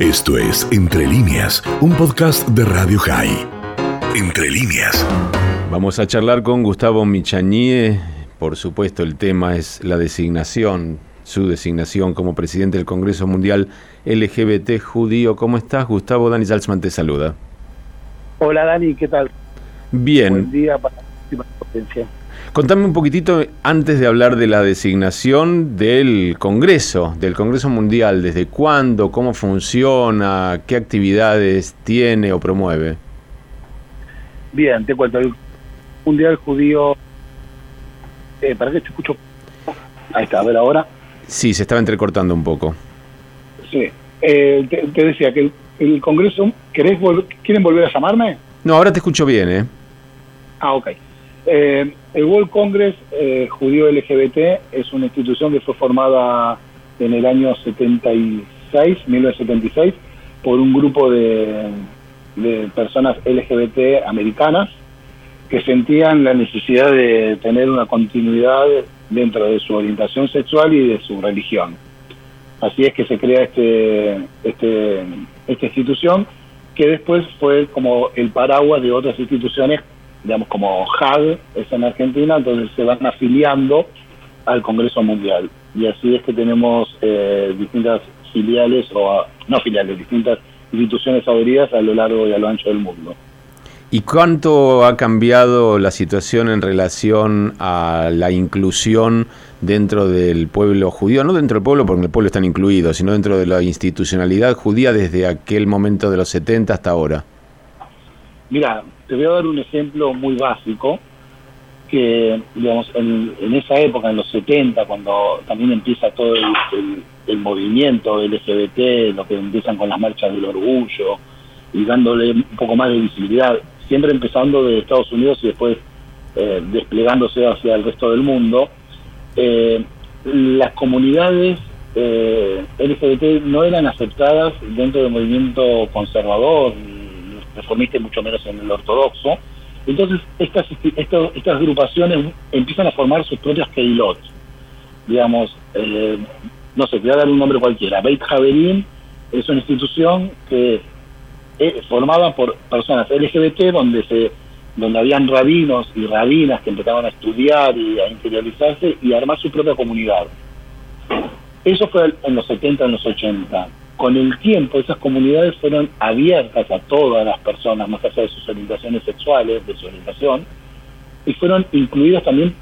Esto es Entre líneas, un podcast de Radio High. Entre líneas. Vamos a charlar con Gustavo Michañie. Por supuesto, el tema es la designación, su designación como presidente del Congreso Mundial LGBT Judío. ¿Cómo estás, Gustavo? Dani Salzman te saluda. Hola, Dani, ¿qué tal? Bien. Buen día para la potencia. Contame un poquitito antes de hablar de la designación del Congreso, del Congreso Mundial, desde cuándo, cómo funciona, qué actividades tiene o promueve. Bien, te cuento, el Mundial Judío, eh, ¿para qué te escucho? Ahí está, a ver ahora. Sí, se estaba entrecortando un poco. Sí, eh, te, te decía que el, el Congreso, ¿querés vol- ¿quieren volver a llamarme? No, ahora te escucho bien, ¿eh? Ah, ok. Eh, el World Congress eh, Judío LGBT es una institución que fue formada en el año 76, 1976, por un grupo de, de personas LGBT americanas que sentían la necesidad de tener una continuidad dentro de su orientación sexual y de su religión. Así es que se crea este, este, esta institución que después fue como el paraguas de otras instituciones digamos, como HAG es en Argentina, entonces se van afiliando al Congreso Mundial. Y así es que tenemos eh, distintas filiales, o no filiales, distintas instituciones adheridas a lo largo y a lo ancho del mundo. ¿Y cuánto ha cambiado la situación en relación a la inclusión dentro del pueblo judío? No dentro del pueblo, porque el pueblo están incluidos, sino dentro de la institucionalidad judía desde aquel momento de los 70 hasta ahora. Mira, te voy a dar un ejemplo muy básico, que, digamos, en, en esa época, en los 70, cuando también empieza todo el, el- el movimiento LGBT, lo que empiezan con las marchas del orgullo, y dándole un poco más de visibilidad, siempre empezando de Estados Unidos y después eh, desplegándose hacia el resto del mundo, eh, las comunidades eh, LGBT no eran aceptadas dentro del movimiento conservador, reformista y mucho menos en el ortodoxo. Entonces, estas, estas, estas agrupaciones empiezan a formar sus propias keilot. Digamos, eh, no sé, voy a dar un nombre cualquiera. Beit Haverim es una institución que es formada por personas LGBT donde se donde habían rabinos y rabinas que empezaban a estudiar y a interiorizarse y a armar su propia comunidad. Eso fue en los 70, en los 80. Con el tiempo esas comunidades fueron abiertas a todas las personas, más allá de sus orientaciones sexuales, de su orientación, y fueron incluidas también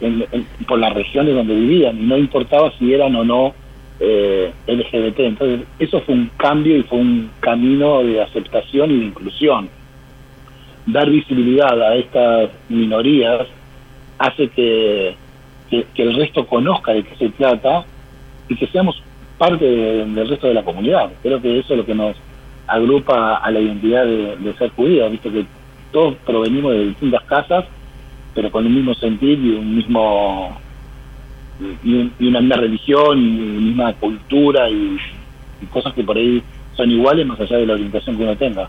en- por las regiones donde vivían, y no importaba si eran o no eh, LGBT. Entonces, eso fue un cambio y fue un camino de aceptación y de inclusión. Dar visibilidad a estas minorías hace que, que, que el resto conozca de qué se trata y que seamos parte de- del resto de la comunidad. Creo que eso es lo que nos agrupa a la identidad de, ser judíos, visto que todos provenimos de distintas casas, pero con un mismo sentir y un mismo y, y una misma religión y misma cultura y cosas que por ahí son iguales más allá de la orientación que uno tenga.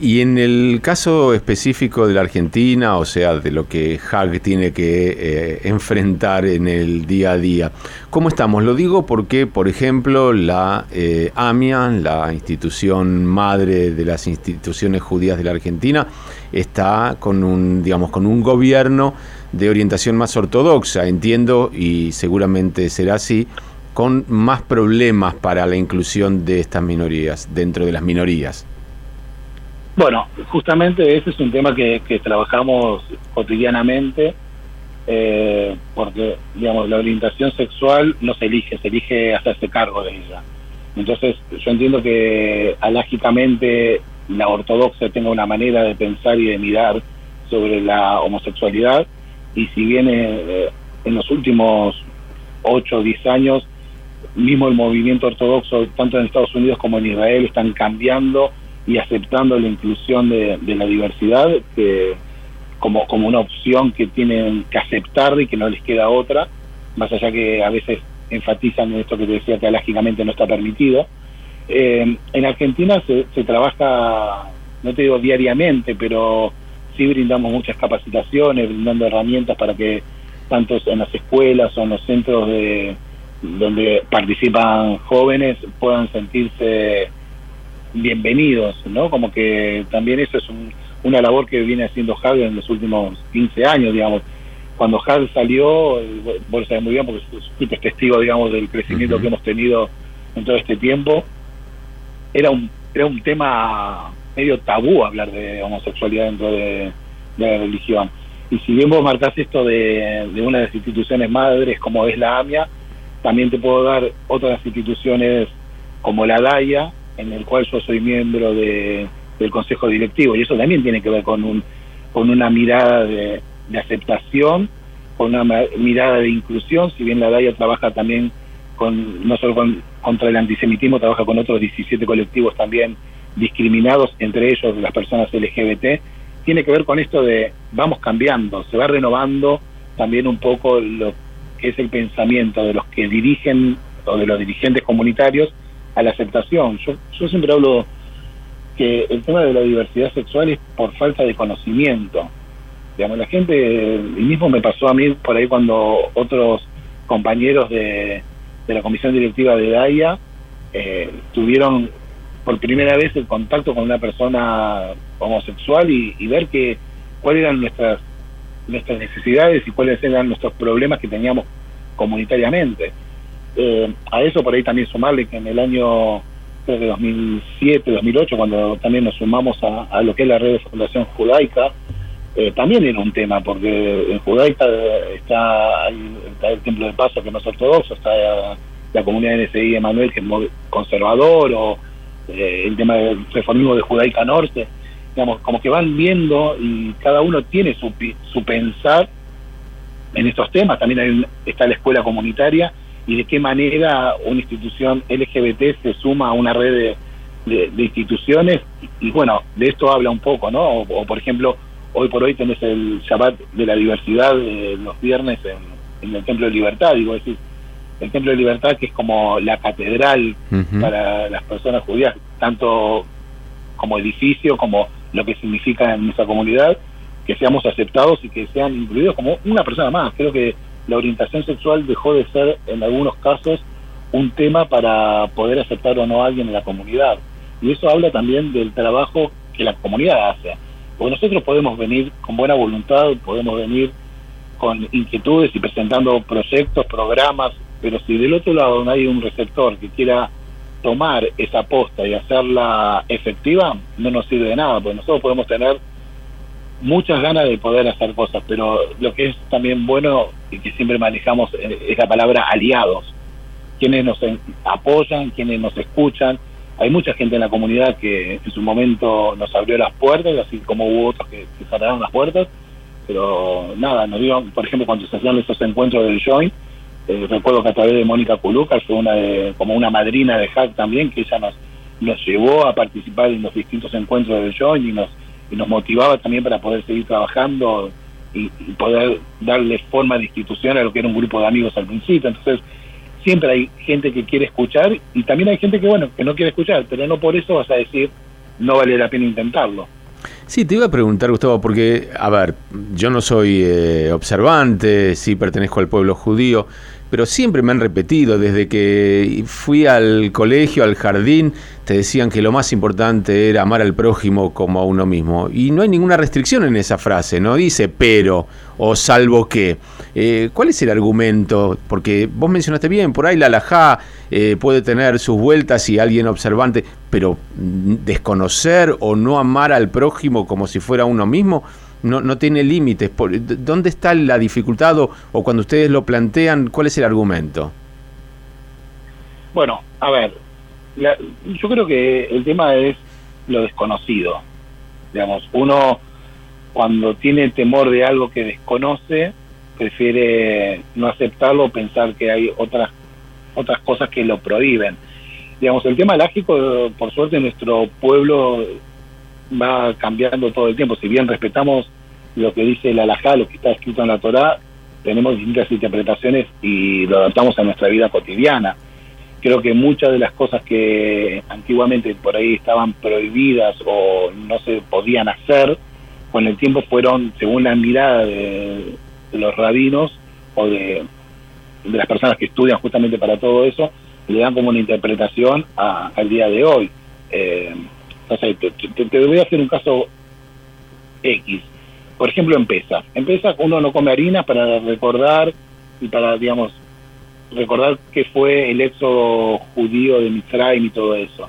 Y en el caso específico de la Argentina, o sea, de lo que HAG tiene que eh, enfrentar en el día a día, ¿cómo estamos? Lo digo porque, por ejemplo, la eh, AMIA, la institución madre de las instituciones judías de la Argentina, está con un, digamos, con un gobierno de orientación más ortodoxa, entiendo, y seguramente será así, con más problemas para la inclusión de estas minorías, dentro de las minorías. Bueno, justamente ese es un tema que, que trabajamos cotidianamente, eh, porque, digamos, la orientación sexual no se elige, se elige hacerse cargo de ella. Entonces, yo entiendo que alágicamente la ortodoxia tenga una manera de pensar y de mirar sobre la homosexualidad, y si bien eh, en los últimos 8 o 10 años, mismo el movimiento ortodoxo, tanto en Estados Unidos como en Israel, están cambiando y aceptando la inclusión de, la diversidad que como, como una opción que tienen que aceptar y que no les queda otra, más allá que a veces enfatizan en esto que te decía que alágicamente no está permitido. Eh, en Argentina se, se trabaja, no te digo diariamente, pero sí brindamos muchas capacitaciones, brindando herramientas para que tanto en las escuelas o en los centros de donde participan jóvenes puedan sentirse bienvenidos, ¿no? Como que también eso es una labor que viene haciendo Javier en los últimos 15 años, digamos. Cuando Javier salió, eh, vos lo sabés muy bien porque fuiste testigo, digamos, del crecimiento que hemos tenido en todo este tiempo, era un, era un tema medio tabú hablar de homosexualidad dentro de, la religión. Y si bien vos marcás esto de, de una de las instituciones madres como es la AMIA, también te puedo dar otras instituciones como la DAIA, en el cual yo soy miembro de, del Consejo Directivo, y eso también tiene que ver con, un, con una mirada de, aceptación, con una mirada de inclusión, si bien la DAIA trabaja también con no solo contra el antisemitismo, trabaja con otros 17 colectivos también discriminados, entre ellos las personas LGBT, tiene que ver con esto de vamos cambiando, se va renovando también un poco lo que es el pensamiento de los que dirigen o de los dirigentes comunitarios a la aceptación. Yo, yo siempre hablo que el tema de la diversidad sexual es por falta de conocimiento. Digamos, la gente, y mismo me pasó a mí por ahí cuando otros compañeros de, de la comisión directiva de DAIA eh, tuvieron por primera vez el contacto con una persona homosexual y, ver que cuáles eran nuestras nuestras necesidades y cuáles eran nuestros problemas que teníamos comunitariamente. Eh, a eso por ahí también sumarle que en el año creo que 2007, 2008, cuando también nos sumamos a, lo que es la red de Fundación Judaica, eh, también era un tema, porque en Judaica está, el Templo de Paso, que no es ortodoxo, está la, comunidad NSI Emanuel, que es muy conservador, o eh, el tema del reformismo de Judaica Norte, digamos, como que van viendo y cada uno tiene su, su pensar en estos temas. También hay está la escuela comunitaria y de qué manera una institución LGBT se suma a una red de, instituciones. Y, bueno, de esto habla un poco, ¿no? O, por ejemplo, hoy por hoy tenés el Shabbat de la diversidad de los viernes en, el Templo de Libertad, digo, decir, el Templo de Libertad que es como la catedral para las personas judías, tanto como edificio como lo que significa en nuestra comunidad, que seamos aceptados y que sean incluidos como una persona más. Creo que la orientación sexual dejó de ser en algunos casos un tema para poder aceptar o no a alguien en la comunidad. Y eso habla también del trabajo que la comunidad hace. Porque nosotros podemos venir con buena voluntad, podemos venir con inquietudes y presentando proyectos, programas, pero si del otro lado no hay un receptor que quiera tomar esa aposta y hacerla efectiva, no nos sirve de nada, porque nosotros podemos tener muchas ganas de poder hacer cosas, pero lo que es también bueno y que siempre manejamos es la palabra aliados, quienes nos apoyan, quienes nos escuchan. Hay mucha gente en la comunidad que en su momento nos abrió las puertas, así como hubo otros que, cerraron las puertas, pero nada, nos dio, por ejemplo, cuando se hacían esos encuentros del Joint, eh, recuerdo que a través de Mónica Culuca fue una de, como una madrina de Hack también, que ella nos, nos llevó a participar en los distintos encuentros del Joint y nos, y nos motivaba también para poder seguir trabajando y, poder darle forma de institución a lo que era un grupo de amigos al principio. Entonces, siempre hay gente que quiere escuchar y también hay gente que, bueno, que no quiere escuchar, pero no por eso vas a decir no vale la pena intentarlo. Sí, te iba a preguntar, Gustavo, porque, a ver, yo no soy eh, observante, sí pertenezco al pueblo judío, pero siempre me han repetido, desde que fui al colegio, al jardín, te decían que lo más importante era amar al prójimo como a uno mismo. Y no hay ninguna restricción en esa frase, no dice pero o salvo que. Eh, ¿Cuál es el argumento? Porque vos mencionaste bien, por ahí la alajá eh, puede tener sus vueltas y alguien observante, pero desconocer o no amar al prójimo como si fuera uno mismo, no, no tiene límites. ¿Dónde está la dificultad o, cuando ustedes lo plantean, cuál es el argumento? Bueno, a ver, yo creo que el tema es lo desconocido. Digamos, uno cuando tiene temor de algo que desconoce, prefiere no aceptarlo o pensar que hay otras otras cosas que lo prohíben. Digamos, el tema lágico, por suerte, nuestro pueblo va cambiando todo el tiempo. Si bien respetamos lo que dice el alajá, lo que está escrito en la Torá, tenemos distintas interpretaciones y lo adaptamos a nuestra vida cotidiana. Creo que muchas de las cosas que antiguamente por ahí estaban prohibidas o no se podían hacer, con el tiempo fueron, según la mirada de, los rabinos o de, las personas que estudian justamente para todo eso, le dan como una interpretación al día de hoy. eh, sé, te, voy a hacer un caso X. Por ejemplo, en Pesa. En Pesa uno no come harina para recordar y para, digamos, recordar que fue el éxodo judío de Mitzrayim y todo eso.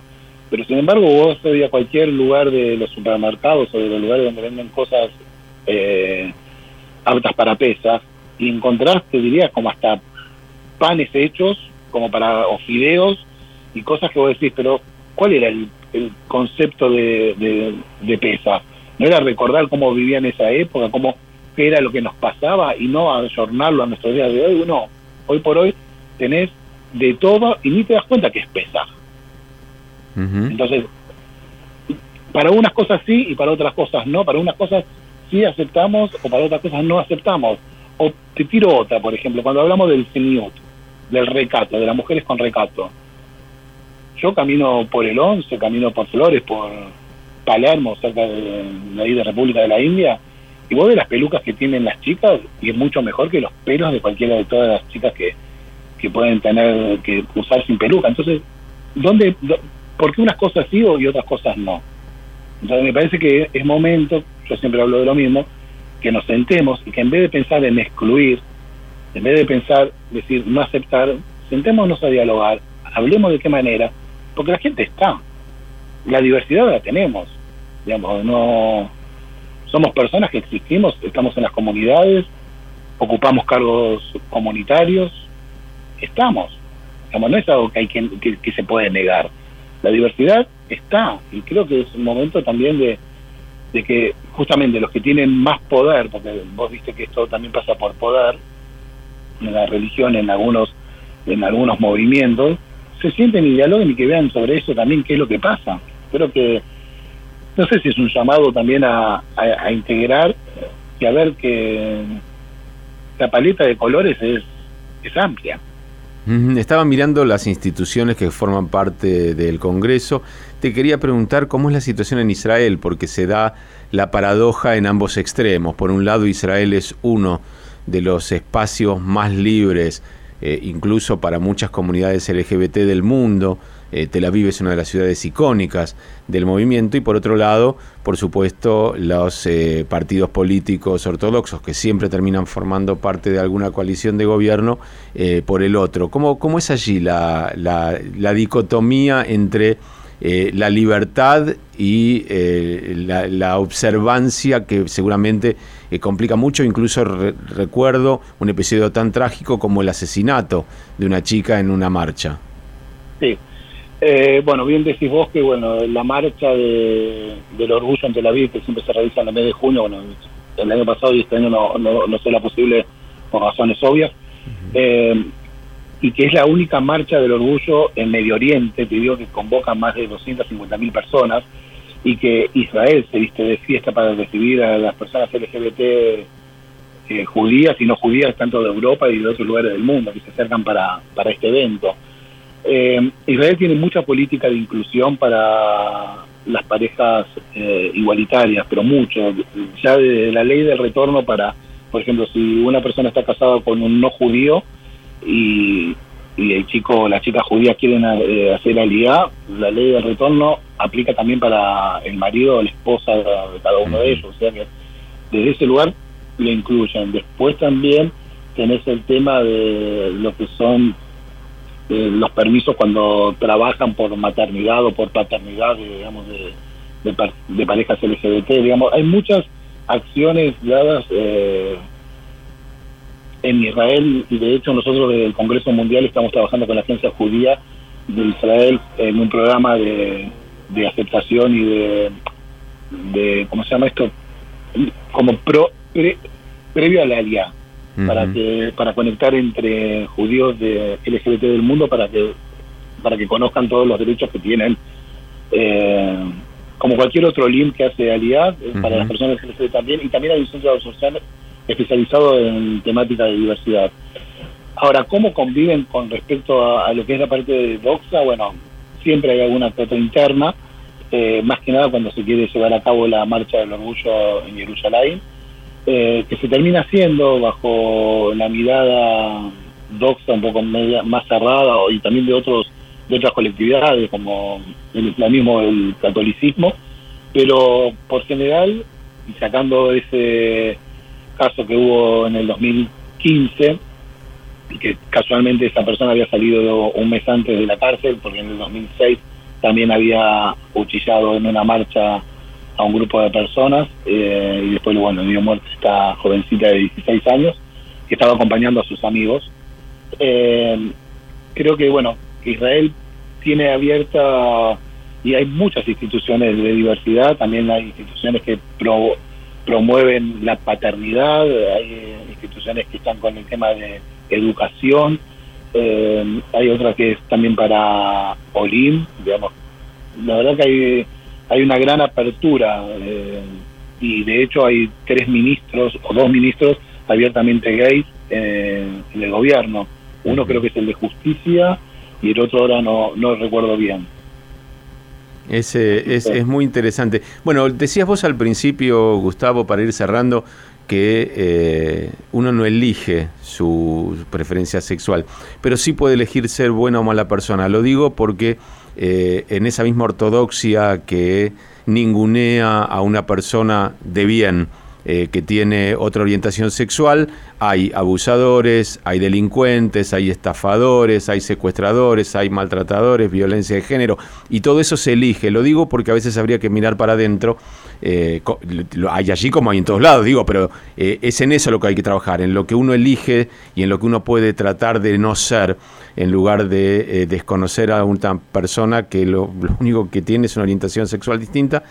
Pero sin embargo, vos hoy a cualquier lugar de los supermercados o de los lugares donde venden cosas eh, aptas para pesas y encontrás, te diría, como hasta panes hechos, como para, o fideos y cosas que vos decís, pero ¿cuál era el, concepto de, de, pesa? ¿No era recordar cómo vivía en esa época, cómo qué era lo que nos pasaba y no ayornarlo a nuestros días de hoy? Uno, hoy por hoy tenés de todo y ni te das cuenta que es pesa. Entonces, para unas cosas sí y para otras cosas no. Para unas cosas sí aceptamos o para otras cosas no aceptamos. O te tiro otra, por ejemplo, cuando hablamos del seniut, del recato, de las mujeres con recato. Yo camino por el 11, camino por Flores, por Palermo, cerca de la de República de la India, y vos ves las pelucas que tienen las chicas y es mucho mejor que los pelos de cualquiera de todas las chicas que, que pueden tener que usar sin peluca. Entonces, ¿dónde, ¿por qué unas cosas sí y otras cosas no? Entonces me parece que es momento, yo siempre hablo de lo mismo, que nos sentemos y que en vez de pensar en excluir, en vez de pensar, decir, no aceptar, sentémonos a dialogar, hablemos de qué manera, porque la gente está, la diversidad la tenemos, digamos, no somos personas que existimos, estamos en las comunidades, ocupamos cargos comunitarios, estamos, digamos, no es algo que hay que, que se puede negar. La diversidad está y creo que es un momento también de, que justamente los que tienen más poder, porque vos viste que esto también pasa por poder en la religión, en algunos en algunos movimientos, se sienten y dialoguen y que vean sobre eso también qué es lo que pasa. Creo que, no sé si es un llamado también a, a integrar y a ver que la paleta de colores es, es amplia. Estaba mirando las instituciones que forman parte del Congreso. Te quería preguntar cómo es la situación en Israel, porque se da la paradoja en ambos extremos. Por un lado, Israel es uno de los espacios más libres, eh, incluso para muchas comunidades LGBT del mundo. Eh, Tel Aviv es una de las ciudades icónicas del movimiento y por otro lado, por supuesto, los eh, partidos políticos ortodoxos que siempre terminan formando parte de alguna coalición de gobierno por el otro. ¿Cómo, cómo es allí la, la, dicotomía entre la libertad y la, observancia que seguramente complica mucho. Incluso recuerdo un episodio tan trágico como el asesinato de una chica en una marcha. Sí, eh, bueno, bien decís vos que bueno la marcha de, del orgullo en Tel Aviv, que siempre se realiza en el mes de junio, bueno, el año pasado y este año no, no, no será posible por razones obvias, eh, y que es la única marcha del orgullo en Medio Oriente, te digo que convoca más de 250.000 personas, y que Israel se viste de fiesta para recibir a las personas LGBT eh, judías y no judías, tanto de Europa y de otros lugares del mundo, que se acercan para, para este evento. Eh, Israel tiene mucha política de inclusión para las parejas eh, igualitarias, pero mucho. Ya de la ley del retorno para, por ejemplo, si una persona está casada con un no judío y, el chico o la chica judía quieren eh, hacer alianza, la ley del retorno aplica también para el marido o la esposa de cada uno de ellos. O sea que desde ese lugar lo incluyen. Después también tenés el tema de lo que son eh, los permisos cuando trabajan por maternidad o por paternidad, digamos, de, de, parejas LGBT, digamos, hay muchas acciones dadas eh, en Israel y de hecho nosotros desde el Congreso Mundial estamos trabajando con la Agencia Judía de Israel en un programa de, de aceptación y de, de, ¿cómo se llama esto? Como pro, previo a la alianza para que para conectar entre judíos de LGBT del mundo para que para que conozcan todos los derechos que tienen. Eh, como cualquier otro link que hace Aliad eh, para las personas LGBT también y también hay un centro social especializado en temática de diversidad. Ahora cómo conviven con respecto a, lo que es la parte de Doxa bueno siempre hay alguna trata interna eh, más que nada cuando se quiere llevar a cabo la marcha del orgullo en Jerusalén eh, que se termina haciendo bajo la mirada doxa un poco media, más cerrada y también de otros de otras colectividades como el islamismo, el catolicismo, pero por general, sacando ese caso que hubo en el 2015, que casualmente esa persona había salido un mes antes de la cárcel, porque en el 2006 también había cuchillado en una marcha a un grupo de personas eh, y después, bueno, dio muerte esta jovencita de 16 años que estaba acompañando a sus amigos. Eh, creo que, bueno, Israel tiene abierta y hay muchas instituciones de diversidad, también hay instituciones que promueven la paternidad, hay instituciones que están con el tema de educación, eh, hay otra que es también para Olim, digamos, la verdad que hay, hay una gran apertura eh, y de hecho hay tres ministros o dos ministros abiertamente gays eh, en el gobierno. Uno creo que es el de justicia y el otro ahora no, no recuerdo bien. Es, es, es, muy interesante. Bueno, decías vos al principio, Gustavo, para ir cerrando, que eh, uno no elige su preferencia sexual, pero sí puede elegir ser buena o mala persona. Lo digo porque eh, en esa misma ortodoxia que ningunea a una persona de bien, eh, que tiene otra orientación sexual, hay abusadores, hay delincuentes, hay estafadores, hay secuestradores, hay maltratadores, violencia de género, y todo eso se elige. Lo digo porque a veces habría que mirar para adentro, eh, hay allí como hay en todos lados, digo, pero eh, es en eso lo que hay que trabajar, en lo que uno elige y en lo que uno puede tratar de no ser, en lugar de desconocer a una persona que lo único que tiene es una orientación sexual distinta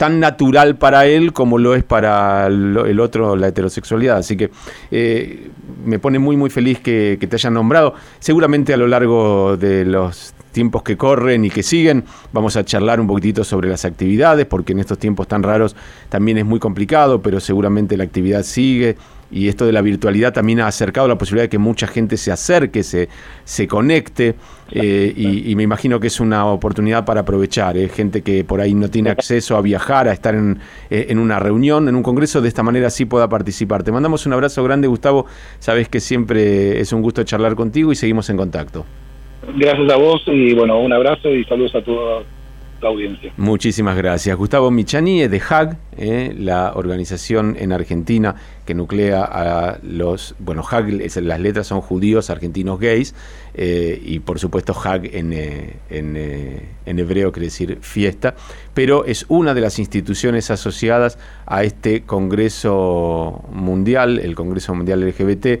tan natural para él como lo es para el otro, la heterosexualidad. Así que eh, me pone muy, muy feliz que, te hayan nombrado. Seguramente a lo largo de los tiempos que corren y que siguen. Vamos a charlar un poquitito sobre las actividades, porque en estos tiempos tan raros también es muy complicado, pero seguramente la actividad sigue y esto de la virtualidad también ha acercado la posibilidad de que mucha gente se acerque, se, se conecte eh, y, me imagino que es una oportunidad para aprovechar. ¿eh? Gente que por ahí no tiene acceso a viajar, a estar en, eh, en, una reunión, en un congreso, de esta manera sí pueda participar. Te mandamos un abrazo grande, Gustavo. Sabes que siempre es un gusto charlar contigo y seguimos en contacto. Gracias a vos y bueno, un abrazo y saludos a todos audiencia. Muchísimas gracias. Gustavo Michani de HAG, eh, la organización en Argentina que nuclea a los, bueno, HAG, las letras son judíos argentinos gays, eh, y por supuesto HAG en, eh, en, hebreo quiere decir fiesta, pero es una de las instituciones asociadas a este Congreso Mundial, el Congreso Mundial LGBT,